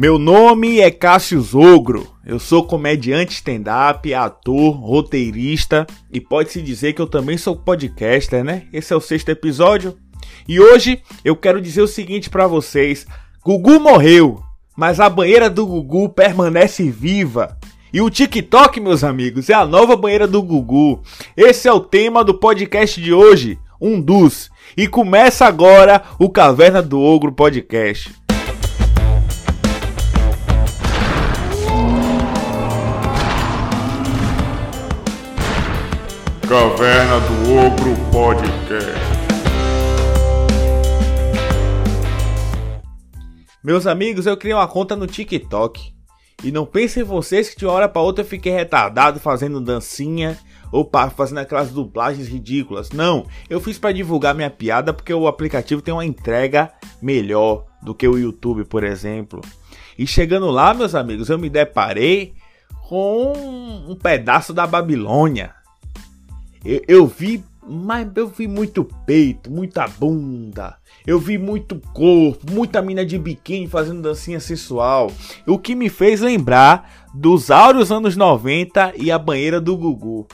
Meu nome é Cássio Zogro. Eu sou comediante stand-up, ator, roteirista e pode-se dizer que eu também sou podcaster, né? Esse é o sexto episódio. E hoje eu quero dizer o seguinte para vocês: Gugu morreu, mas a banheira do Gugu permanece viva. E o TikTok, meus amigos, é a nova banheira do Gugu. Esse é o tema do podcast de hoje, um dos. E começa agora o Caverna do Ogro Podcast. Caverna do Ogro Podcast. Meus amigos, eu criei uma conta no TikTok. E não pensem vocês que de uma hora para outra eu fiquei retardado fazendo dancinha ou fazendo aquelas dublagens ridículas. Não, eu fiz para divulgar minha piada porque o aplicativo tem uma entrega melhor do que o YouTube, por exemplo. E chegando lá, meus amigos, eu me deparei com um pedaço da Babilônia. Eu, eu vi, mas eu vi muito peito, muita bunda. Eu vi muito corpo, muita mina de biquíni fazendo dancinha sensual. O que me fez lembrar dos áureos anos 90 e a banheira do Gugu.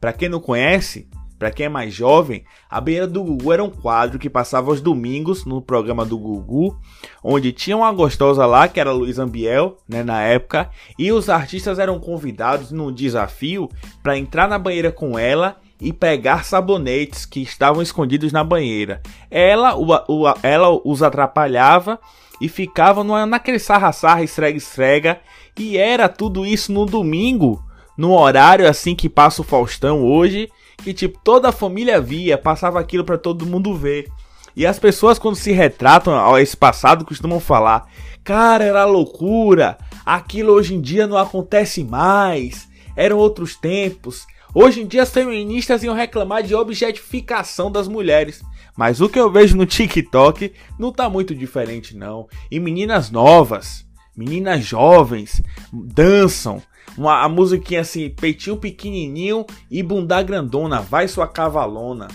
Para quem não conhece, para quem é mais jovem, a banheira do Gugu era um quadro que passava aos domingos no programa do Gugu, onde tinha uma gostosa lá, que era Luiz Ambiel, né, na época, e os artistas eram convidados num desafio para entrar na banheira com ela e pegar sabonetes que estavam escondidos na banheira. Ela, o, o, ela os atrapalhava e ficava naquele sarra-sarra, esfrega-esfrega. E era tudo isso no domingo, no horário assim que passa o Faustão hoje, que tipo toda a família via, passava aquilo para todo mundo ver. E as pessoas quando se retratam a esse passado costumam falar: "Cara, era loucura. Aquilo hoje em dia não acontece mais. Eram outros tempos. Hoje em dia as feministas iam reclamar de objetificação das mulheres. Mas o que eu vejo no TikTok não tá muito diferente não. E meninas novas, meninas jovens, dançam. Uma, a musiquinha assim, peitinho pequenininho e bunda grandona, vai sua cavalona.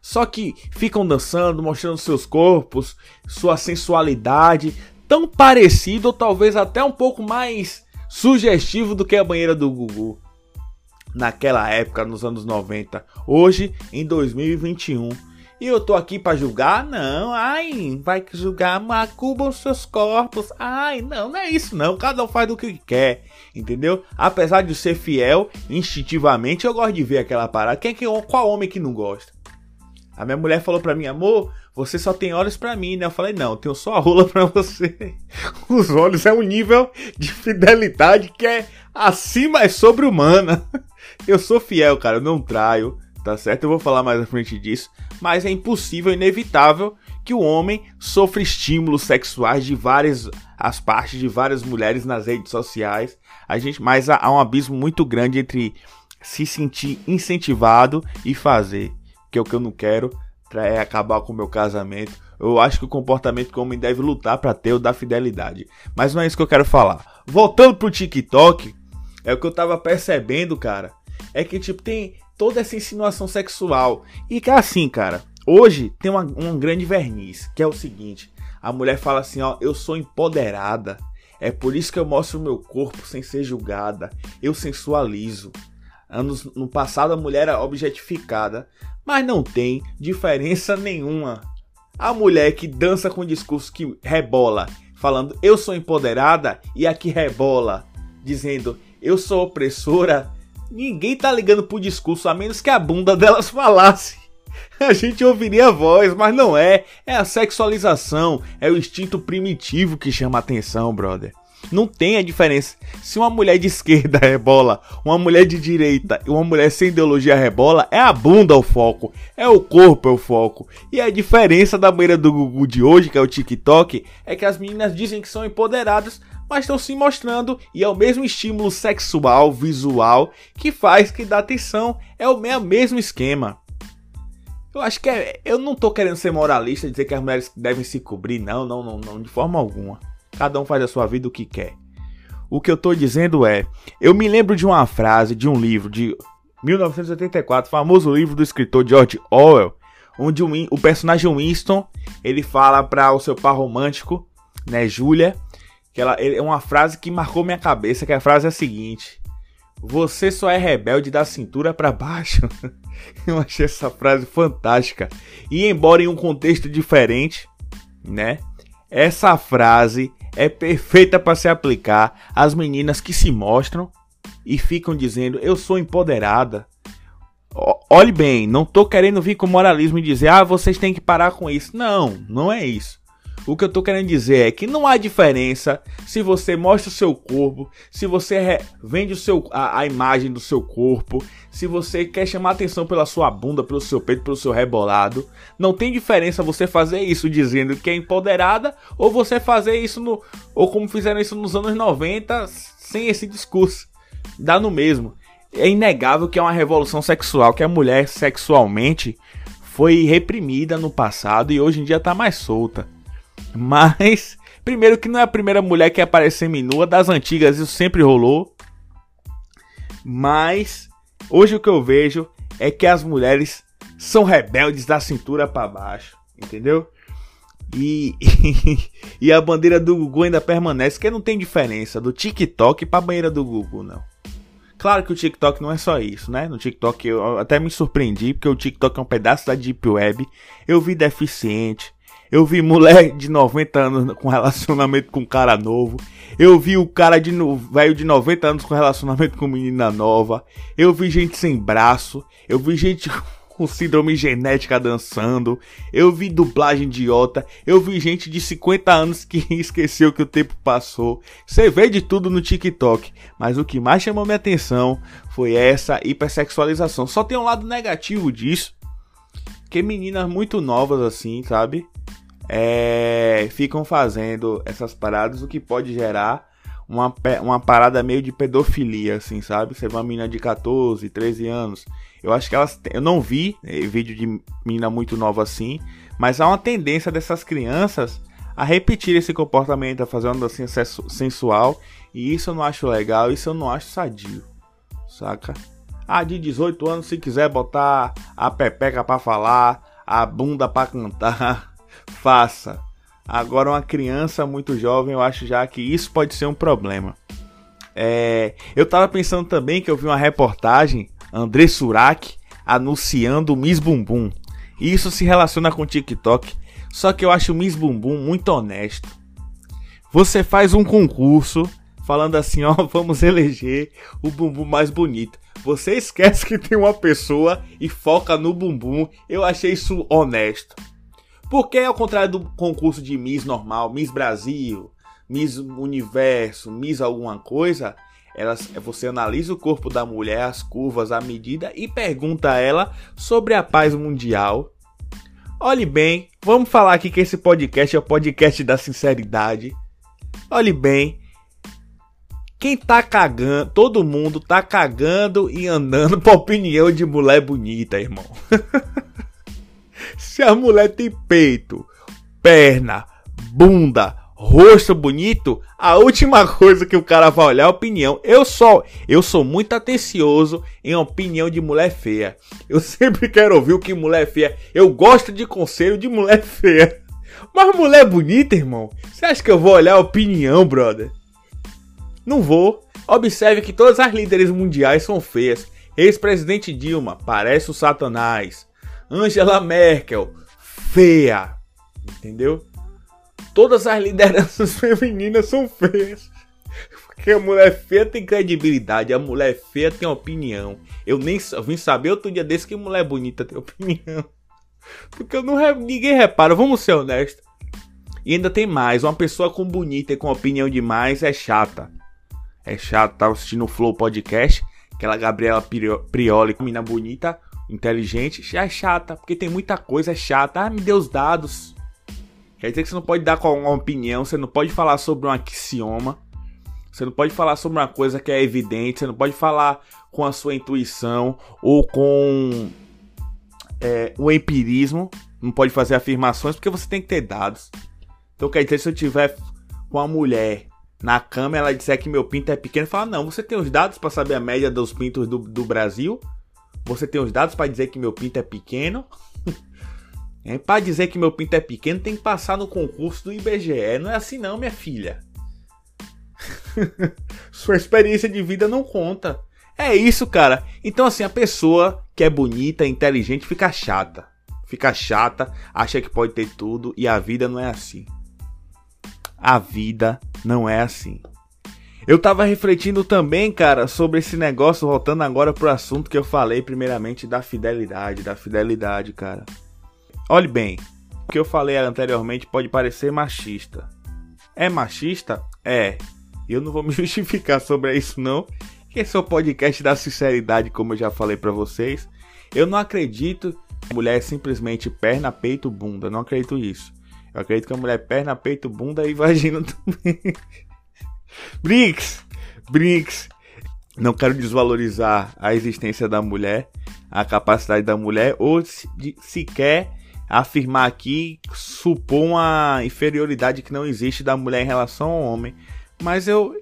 Só que ficam dançando, mostrando seus corpos, sua sensualidade, tão parecido ou talvez até um pouco mais sugestivo do que a banheira do Gugu naquela época, nos anos 90, hoje em 2021. E eu tô aqui para julgar? Não, ai, vai julgar, macubam seus corpos. Ai, não, não é isso não, cada um faz do que quer, entendeu? Apesar de ser fiel, instintivamente eu gosto de ver aquela parada. Quem que qual homem que não gosta? A minha mulher falou para mim, amor, você só tem olhos para mim, né? Eu falei, não, eu tenho só a rola para você. Os olhos é um nível de fidelidade que é acima, é sobre-humana. Eu sou fiel, cara, eu não traio, tá certo? Eu vou falar mais à frente disso, mas é impossível, inevitável que o homem sofra estímulos sexuais de várias as partes de várias mulheres nas redes sociais. A gente, mas há um abismo muito grande entre se sentir incentivado e fazer, que é o que eu não quero, é acabar com o meu casamento. Eu acho que o comportamento que o homem deve lutar para ter o da fidelidade. Mas não é isso que eu quero falar. Voltando pro TikTok, é o que eu tava percebendo, cara é que, tipo, tem toda essa insinuação sexual. E que é assim, cara, hoje tem uma, um grande verniz, que é o seguinte: a mulher fala assim, ó, eu sou empoderada. É por isso que eu mostro o meu corpo sem ser julgada. Eu sensualizo. Anos no passado a mulher era objetificada, mas não tem diferença nenhuma. A mulher que dança com discurso que rebola, falando eu sou empoderada e a que rebola, dizendo eu sou opressora, Ninguém tá ligando pro discurso, a menos que a bunda delas falasse. A gente ouviria a voz, mas não é. É a sexualização, é o instinto primitivo que chama a atenção, brother. Não tem a diferença. Se uma mulher de esquerda rebola, uma mulher de direita e uma mulher sem ideologia rebola, é a bunda o foco, é o corpo é o foco. E a diferença da banheira do Gugu de hoje, que é o TikTok, é que as meninas dizem que são empoderadas, mas estão se mostrando e é o mesmo estímulo sexual, visual, que faz que dá atenção. É o mesmo esquema. Eu acho que é, eu não tô querendo ser moralista dizer que as mulheres devem se cobrir, não, não, não, não, de forma alguma. Cada um faz a sua vida o que quer. O que eu tô dizendo é, eu me lembro de uma frase de um livro de 1984, famoso livro do escritor George Orwell, onde o, o personagem Winston, ele fala para o seu par romântico, né, Julia, Que ela, é uma frase que marcou minha cabeça, que a frase é a seguinte: Você só é rebelde da cintura para baixo. Eu achei essa frase fantástica. E embora em um contexto diferente, né? Essa frase é perfeita para se aplicar às meninas que se mostram e ficam dizendo: "Eu sou empoderada". Olhe bem, não tô querendo vir com moralismo e dizer: "Ah, vocês têm que parar com isso". Não, não é isso. O que eu tô querendo dizer é que não há diferença se você mostra o seu corpo, se você vende o seu, a, a, imagem do seu corpo, se você quer chamar atenção pela sua bunda, pelo seu peito, pelo seu rebolado. Não tem diferença você fazer isso dizendo que é empoderada ou você fazer isso no. ou como fizeram isso nos anos 90 sem esse discurso. Dá no mesmo. É inegável que é uma revolução sexual, que a mulher sexualmente foi reprimida no passado e hoje em dia tá mais solta. Mas, primeiro que não é a primeira mulher que aparece seminua, das antigas isso sempre rolou. Mas, hoje o que eu vejo é que as mulheres são rebeldes da cintura para baixo, entendeu? E, e a bandeira do Gugu ainda permanece, que não tem diferença do TikTok para a bandeira do Gugu, não. Claro que o TikTok não é só isso, né? No TikTok eu até me surpreendi, porque o TikTok é um pedaço da Deep Web. Eu vi deficiente, eu vi mulher de 90 anos com relacionamento com um cara novo. Eu vi o cara de velho de 90 anos com relacionamento com menina nova. Eu vi gente sem braço. Eu vi gente com síndrome genética dançando. Eu vi dublagem idiota. Eu vi gente de 50 anos que esqueceu que o tempo passou. Você vê de tudo no TikTok. Mas o que mais chamou minha atenção foi essa hipersexualização. Só tem um lado negativo disso. Que meninas muito novas assim, sabe? É, ficam fazendo essas paradas, o que pode gerar uma, uma parada meio de pedofilia, assim, sabe? Você vê uma menina de 14, 13 anos. Eu acho que elas. Eu não vi é, vídeo de menina muito nova assim, mas há uma tendência dessas crianças a repetir esse comportamento, a fazer uma dancinha sensual. E isso eu não acho legal, isso eu não acho sadio, saca? Ah, de 18 anos, se quiser botar a pepeca para falar, a bunda para cantar, faça. Agora, uma criança muito jovem, eu acho já que isso pode ser um problema. É, eu tava pensando também que eu vi uma reportagem, André Surak anunciando o Miss Bumbum. E isso se relaciona com o TikTok. Só que eu acho o Miss Bumbum muito honesto. Você faz um concurso falando assim, ó, vamos eleger o bumbum mais bonito. Você esquece que tem uma pessoa e foca no bumbum. Eu achei isso honesto. Porque, ao contrário do concurso de Miss normal, Miss Brasil, Miss Universo, Miss alguma coisa, elas, você analisa o corpo da mulher, as curvas, a medida e pergunta a ela sobre a paz mundial. Olhe bem, vamos falar aqui que esse podcast é o podcast da sinceridade. Olhe bem, quem tá cagando, todo mundo tá cagando e andando pra opinião de mulher bonita, irmão. Se a mulher tem peito, perna, bunda, rosto bonito, a última coisa que o cara vai olhar é a opinião. Eu só, eu sou muito atencioso em opinião de mulher feia. Eu sempre quero ouvir o que mulher feia. Eu gosto de conselho de mulher feia. Mas mulher bonita, irmão, você acha que eu vou olhar a opinião, brother? Não vou. Observe que todas as líderes mundiais são feias. Ex-presidente Dilma parece o Satanás. Angela Merkel, feia. Entendeu? Todas as lideranças femininas são feias. Porque a mulher feia tem credibilidade, a mulher feia tem opinião. Eu nem vim saber outro dia desse que mulher bonita tem opinião. Porque eu não ninguém repara, vamos ser honestos. E ainda tem mais, uma pessoa com bonita e com opinião demais é chata. É chata, tava assistindo o Flow Podcast, aquela Gabriela Prioli, menina bonita, inteligente, já é chata, porque tem muita coisa chata. Ah, me dê os dados. Quer dizer que você não pode dar com uma opinião, você não pode falar sobre um axioma, você não pode falar sobre uma coisa que é evidente, você não pode falar com a sua intuição ou com é, o empirismo, não pode fazer afirmações porque você tem que ter dados. Então quer dizer, se eu tiver com uma mulher na cama ela disser que meu pinto é pequeno, fala, não, você tem os dados para saber a média dos pintos do, do Brasil? Você tem os dados para dizer que meu pinto é pequeno? é, para dizer que meu pinto é pequeno, tem que passar no concurso do IBGE. Não é assim não, minha filha. Sua experiência de vida não conta. É isso, cara. Então, assim, a pessoa que é bonita, inteligente, fica chata. Fica chata, acha que pode ter tudo e a vida não é assim. A vida não é assim. Eu tava refletindo também, cara, sobre esse negócio, voltando agora pro assunto que eu falei primeiramente da fidelidade, da fidelidade, cara. Olhe bem, o que eu falei anteriormente pode parecer machista. É machista? É. Eu não vou me justificar sobre isso não, esse é o podcast da sinceridade, como eu já falei para vocês. Eu não acredito que mulher é simplesmente perna, peito, bunda. Eu não acredito nisso. Eu acredito que a mulher é perna, peito, bunda e vagina também. Brinks, Brinks. Não quero desvalorizar a existência da mulher, a capacidade da mulher, ou de, sequer afirmar aqui, supor uma inferioridade que não existe da mulher em relação ao homem. Mas eu,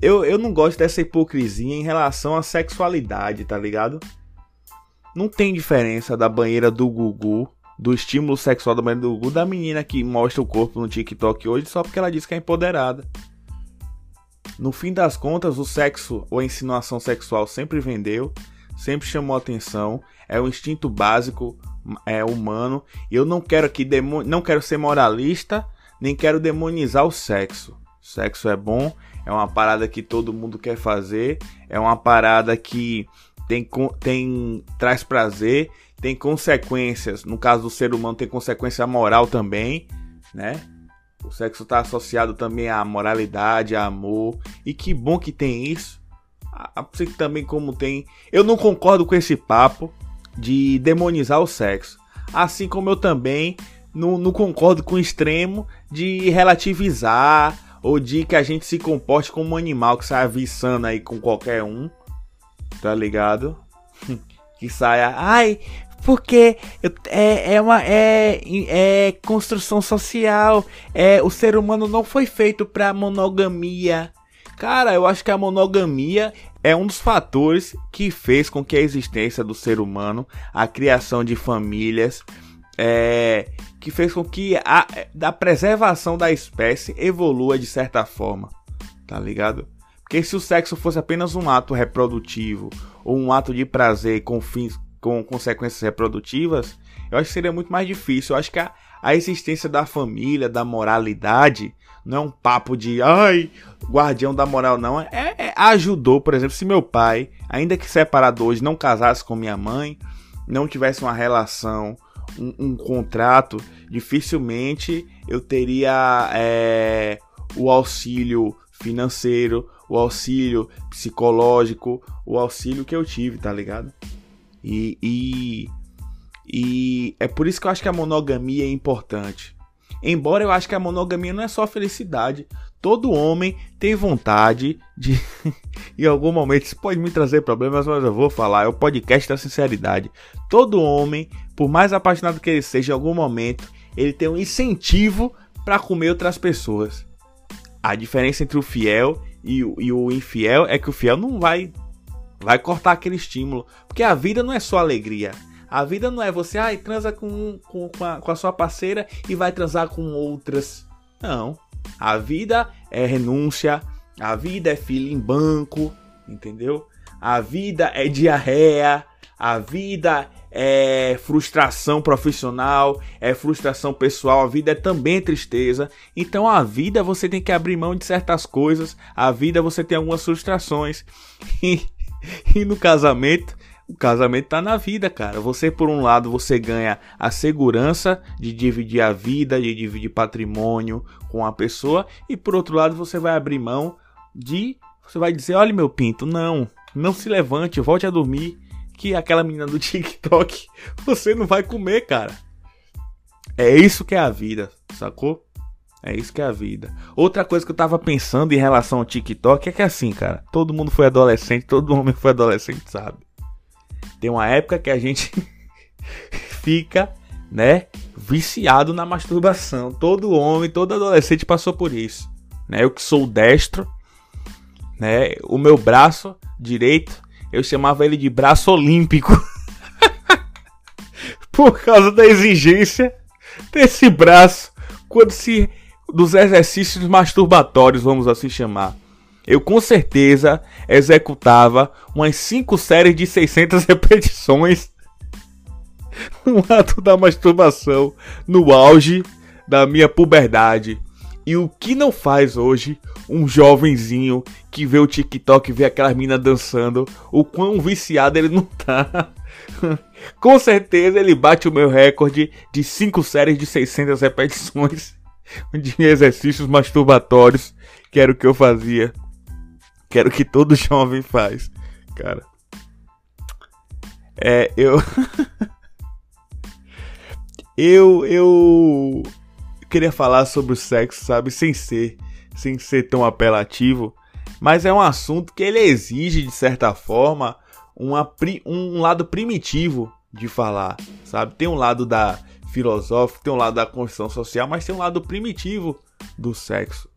eu, eu não gosto dessa hipocrisia em relação à sexualidade, tá ligado? Não tem diferença da banheira do Gugu, do estímulo sexual da banheira do Gugu, da menina que mostra o corpo no TikTok hoje só porque ela diz que é empoderada. No fim das contas, o sexo ou a insinuação sexual sempre vendeu, sempre chamou atenção, é um instinto básico é humano, e eu não quero aqui não quero ser moralista, nem quero demonizar o sexo. Sexo é bom, é uma parada que todo mundo quer fazer, é uma parada que tem, tem traz prazer, tem consequências. No caso do ser humano, tem consequência moral também, né? O sexo está associado também à moralidade, a amor. E que bom que tem isso. Psique também como tem. Eu não concordo com esse papo de demonizar o sexo. Assim como eu também não, não concordo com o extremo de relativizar ou de que a gente se comporte como um animal que sai aviçando aí com qualquer um. Tá ligado? que saia. Ai, porque é, é uma é, é construção social. É o ser humano não foi feito para monogamia. Cara, eu acho que a monogamia é um dos fatores que fez com que a existência do ser humano, a criação de famílias, é, que fez com que a da preservação da espécie evolua de certa forma, tá ligado? Porque se o sexo fosse apenas um ato reprodutivo ou um ato de prazer com fins com consequências reprodutivas, eu acho que seria muito mais difícil. Eu acho que a, a existência da família, da moralidade, não é um papo de ai, guardião da moral, não. É, é, ajudou, por exemplo, se meu pai, ainda que separado hoje, não casasse com minha mãe, não tivesse uma relação, um, um contrato, dificilmente eu teria é, o auxílio financeiro, o auxílio psicológico, o auxílio que eu tive, tá ligado? E, e, e é por isso que eu acho que a monogamia é importante. Embora eu acho que a monogamia não é só felicidade. Todo homem tem vontade de. em algum momento, isso pode me trazer problemas, mas eu vou falar. É o podcast da sinceridade. Todo homem, por mais apaixonado que ele seja, em algum momento, ele tem um incentivo para comer outras pessoas. A diferença entre o fiel e o, e o infiel é que o fiel não vai Vai cortar aquele estímulo. Porque a vida não é só alegria. A vida não é você, ai, ah, transa com, com, com, a, com a sua parceira e vai transar com outras. Não. A vida é renúncia. A vida é filho em banco. Entendeu? A vida é diarreia. A vida é frustração profissional, é frustração pessoal, a vida é também tristeza. Então a vida você tem que abrir mão de certas coisas, a vida você tem algumas frustrações. E no casamento, o casamento tá na vida, cara. Você, por um lado, você ganha a segurança de dividir a vida, de dividir patrimônio com a pessoa, e por outro lado, você vai abrir mão de. Você vai dizer: olha, meu pinto, não, não se levante, volte a dormir, que aquela menina do TikTok você não vai comer, cara. É isso que é a vida, sacou? É isso que é a vida. Outra coisa que eu tava pensando em relação ao TikTok é que assim, cara, todo mundo foi adolescente, todo homem foi adolescente, sabe? Tem uma época que a gente fica, né, viciado na masturbação. Todo homem, todo adolescente passou por isso, né? Eu que sou destro, né? O meu braço direito, eu chamava ele de braço olímpico. por causa da exigência desse braço quando se dos exercícios masturbatórios, vamos assim chamar. eu com certeza executava umas 5 séries de 600 repetições no ato da masturbação no auge da minha puberdade. E o que não faz hoje um jovenzinho que vê o TikTok e vê aquelas minas dançando, o quão viciado ele não tá. Com certeza ele bate o meu recorde de 5 séries de 600 repetições de exercícios masturbatórios, que era o que eu fazia. Que era o que todo jovem faz, cara. É, eu. eu. Eu. Queria falar sobre o sexo, sabe? Sem ser. Sem ser tão apelativo. Mas é um assunto que ele exige, de certa forma, uma, um lado primitivo de falar, sabe? Tem um lado da filosófico, tem um lado da construção social, mas tem um lado primitivo do sexo.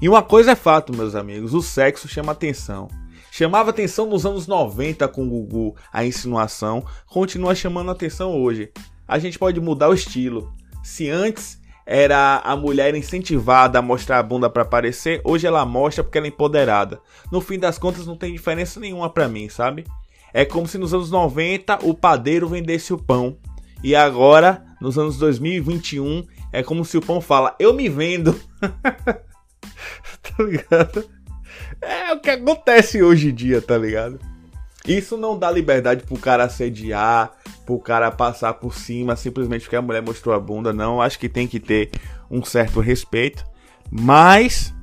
E uma coisa é fato, meus amigos, o sexo chama atenção. Chamava atenção nos anos 90 com o Gugu, a insinuação, continua chamando atenção hoje. A gente pode mudar o estilo. Se antes era a mulher incentivada a mostrar a bunda para aparecer, hoje ela mostra porque ela é empoderada. No fim das contas não tem diferença nenhuma para mim, sabe? É como se nos anos 90 o padeiro vendesse o pão e agora nos anos 2021 é como se o pão fala: "Eu me vendo". tá ligado? É o que acontece hoje em dia, tá ligado? Isso não dá liberdade pro cara assediar, pro cara passar por cima simplesmente porque a mulher mostrou a bunda, não. Acho que tem que ter um certo respeito. Mas.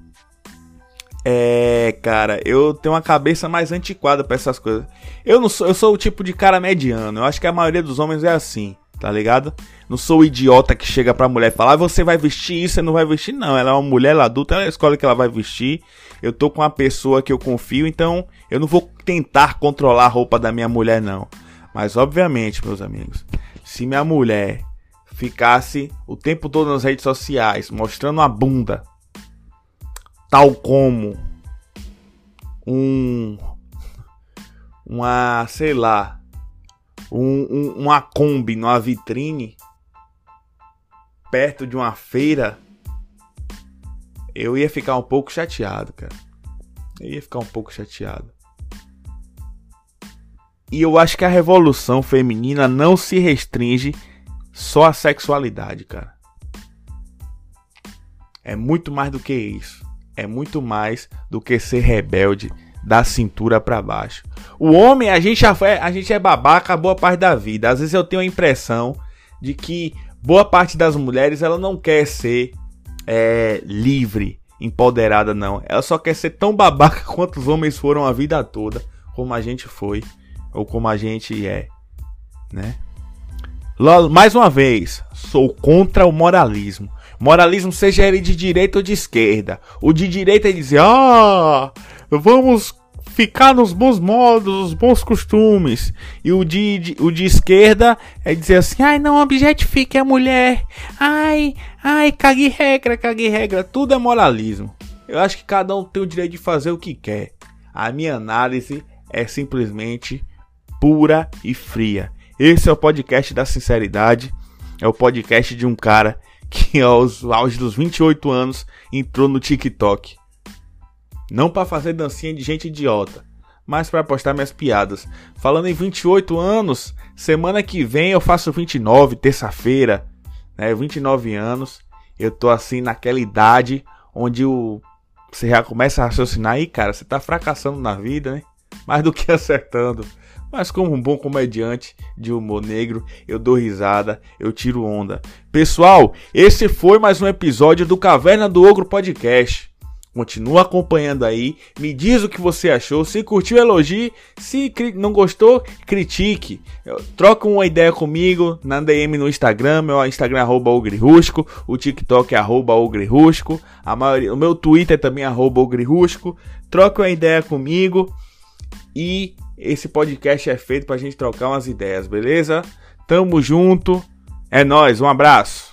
É, cara, eu tenho uma cabeça mais antiquada para essas coisas. Eu não sou, eu sou o tipo de cara mediano. Eu acho que a maioria dos homens é assim, tá ligado? Não sou o idiota que chega pra mulher e fala: ah, você vai vestir isso, você não vai vestir, não. Ela é uma mulher ela é adulta, ela escolhe que ela vai vestir. Eu tô com uma pessoa que eu confio, então eu não vou tentar controlar a roupa da minha mulher, não. Mas obviamente, meus amigos, se minha mulher ficasse o tempo todo nas redes sociais mostrando a bunda, tal como um uma, sei lá, um, um, uma Kombi numa vitrine perto de uma feira, eu ia ficar um pouco chateado, cara. Eu ia ficar um pouco chateado. E eu acho que a revolução feminina não se restringe só à sexualidade, cara. É muito mais do que isso. É muito mais do que ser rebelde da cintura para baixo. O homem, a gente, foi, a gente é babaca boa parte da vida. Às vezes eu tenho a impressão de que boa parte das mulheres ela não quer ser é, livre, empoderada, não. Ela só quer ser tão babaca quanto os homens foram a vida toda, como a gente foi, ou como a gente é, né? Mais uma vez, sou contra o moralismo. Moralismo seja ele de direita ou de esquerda. O de direita é dizer, ah, vamos ficar nos bons modos, os bons costumes. E o de, de, o de esquerda é dizer assim: ai, não objetifique a mulher. Ai, ai, cague regra, cague regra. Tudo é moralismo. Eu acho que cada um tem o direito de fazer o que quer. A minha análise é simplesmente pura e fria. Esse é o podcast da sinceridade. É o podcast de um cara que aos auge dos 28 anos entrou no TikTok não para fazer dancinha de gente idiota, mas para postar minhas piadas. Falando em 28 anos, semana que vem eu faço 29, terça-feira, né? 29 anos. Eu tô assim naquela idade onde o você já começa a raciocinar aí, cara, você tá fracassando na vida, né? Mais do que acertando. Mas como um bom comediante de humor negro, eu dou risada, eu tiro onda. Pessoal, esse foi mais um episódio do Caverna do Ogro Podcast. Continua acompanhando aí, me diz o que você achou, se curtiu, elogie, se não gostou, critique. Troca uma ideia comigo na DM no Instagram, meu Instagram é arroba ogrirusco, o TikTok é arroba ogrirusco, a maioria, o meu Twitter também é arroba ogrirusco. Troca uma ideia comigo e esse podcast é feito pra gente trocar umas ideias, beleza? Tamo junto, é nós, um abraço.